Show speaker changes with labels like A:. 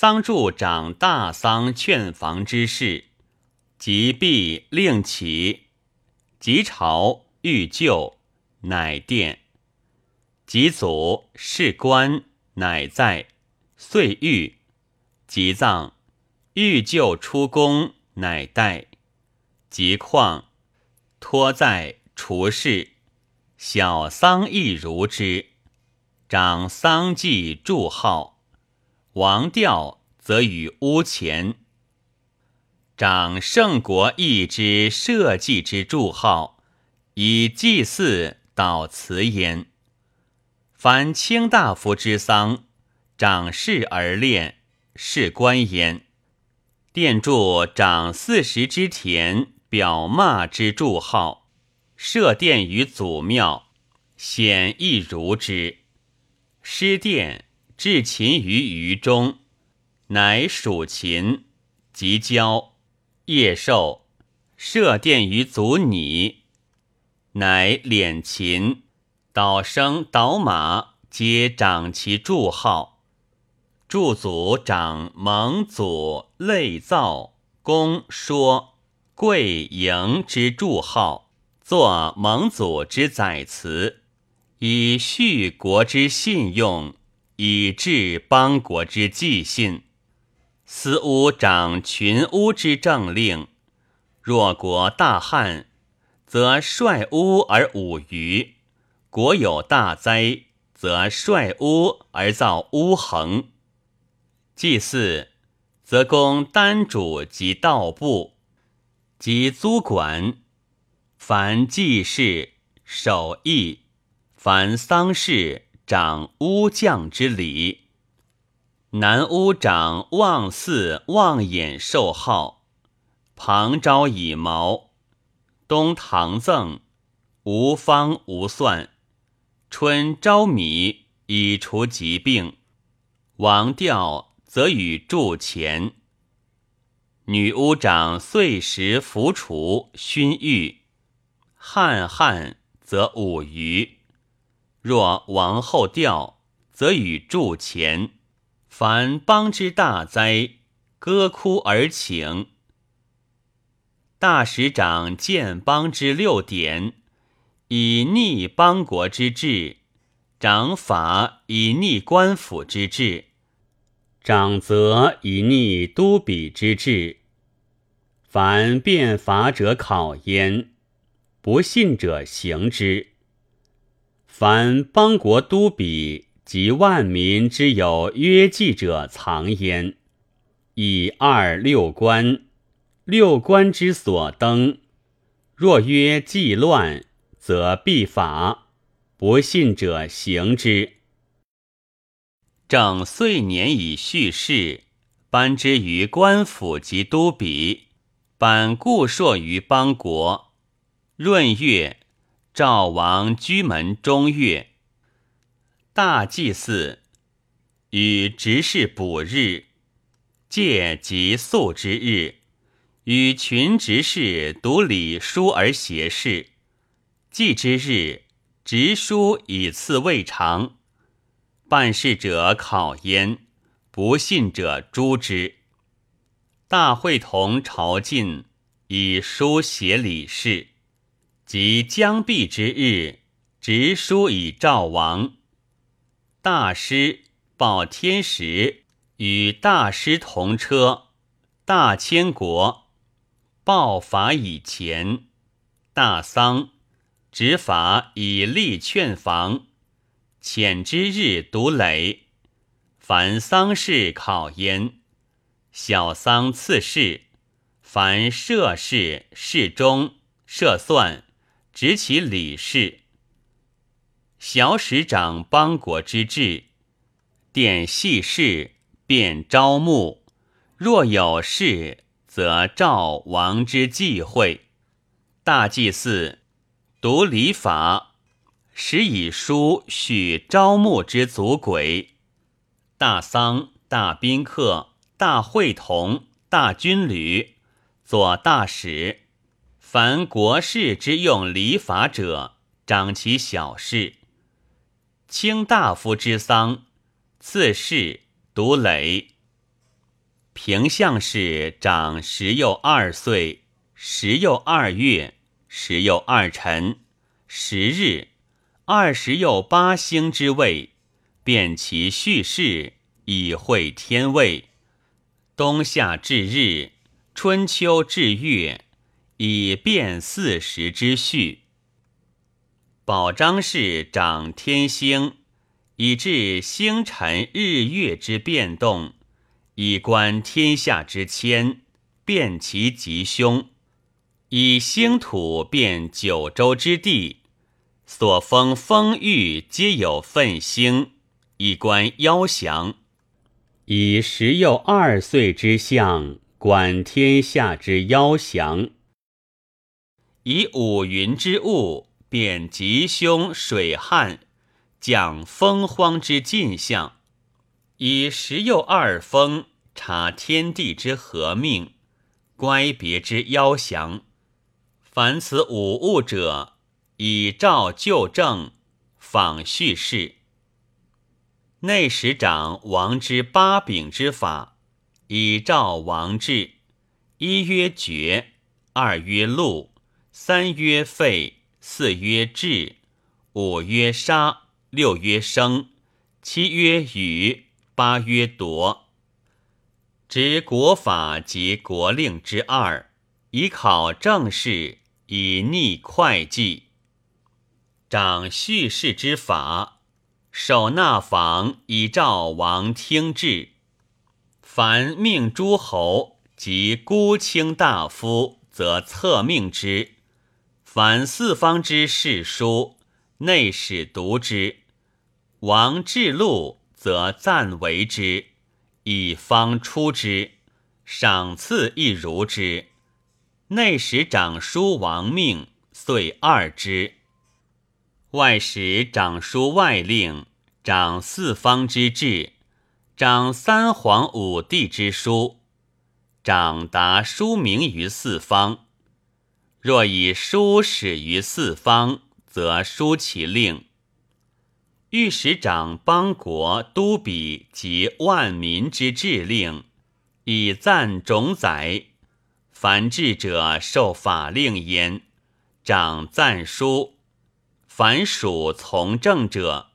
A: 丧助长大丧劝房之事，即毕令起，即朝欲就，乃殿。及祖事官，乃在，遂愈。即葬，欲就出宫，乃待。即况，托在除事，小丧亦如之。长丧祭祝号。王调则与屋前，长圣国义之社稷之祝号，以祭祀导辞焉。凡卿大夫之丧，长事而恋，是官焉。殿筑长四十之田，表骂之祝号，设殿于祖庙，显亦如之。失殿。置秦于余中，乃属秦。即交夜寿，设殿于祖拟，乃敛秦。导生导马，皆长其祝号。祝祖长蒙祖类造公说贵迎之祝号，作蒙祖之载词，以续国之信用。以治邦国之纪信，司巫掌群巫之政令。若国大旱，则率巫而舞鱼；国有大灾，则率巫而造巫衡。祭祀，则供丹主及道部，及租管。凡祭事、守义，凡丧事。长巫将之礼，南巫长望祀望眼受号，旁招以毛，东唐赠。无方无算，春招米。以除疾病，王调则与铸钱。女巫长岁时服除熏玉，汉汉则五余。若王后吊，则与祝前；凡邦之大灾，歌哭而请。大使长见邦之六典，以逆邦国之治；长法以逆官府之治；长则以逆都比之治。凡变法者考焉，不信者行之。凡邦国都比及万民之有约记者藏焉，以二六官，六官之所登。若曰既乱，则必法，不信者行之。正岁年以叙事，颁之于官府及都比，颁固朔于邦国。闰月。赵王居门中月，大祭祀与执事补日，戒及宿之日，与群执事读礼书而协事。祭之日，执书以次未尝。办事者考焉，不信者诛之。大会同朝觐，以书写礼事。即将毕之日，直书以赵王。大师报天时，与大师同车。大千国报法以前。大丧，执法以立劝房。遣之日读累。凡丧事考焉。小丧次事。凡涉事、事中、社算。执其礼事，小使长邦国之治，殿细事，便招募。若有事，则召王之忌讳。大祭祀，读礼法，使以书许招募之祖鬼。大丧，大宾客，大会同，大军旅，左大使。凡国事之用礼法者，长其小事；卿大夫之丧，次事独累。平相氏长十又二岁，十又二月，十又二辰，十日，二十又八星之位，辨其序事，以会天位。冬夏至日，春秋至月，以辨四时之序。保章氏长天星，以治星辰日月之变动。以观天下之谦，辨其吉凶；以星土辨九州之地，所封封域皆有分星，以观妖祥；以十又二岁之相，观天下之妖祥；以五云之物辨吉凶水旱，讲风荒之进象。以十又二风察天地之和命，乖别之夭祥。凡此五物者，以照旧正，仿叙事。内史长王之八柄之法，以照王制。一曰绝，二曰禄，三曰废，四曰治，五曰杀，六曰生，七曰雨。八曰夺，执国法及国令之二，以考政事，以逆会计。掌叙事之法，守纳房，以照王听制。凡命诸侯及孤卿大夫，则策命之；凡四方之事书，内史读之。王制禄。则暂为之，以方出之，赏赐亦如之。内史长书王命，遂二之。外史长书外令，掌四方之志，掌三皇五帝之书，掌达书名于四方。若以书始于四方，则书其令。御史长邦国都比及万民之治令，以赞种载。凡治者受法令焉。长赞书。凡属从政者，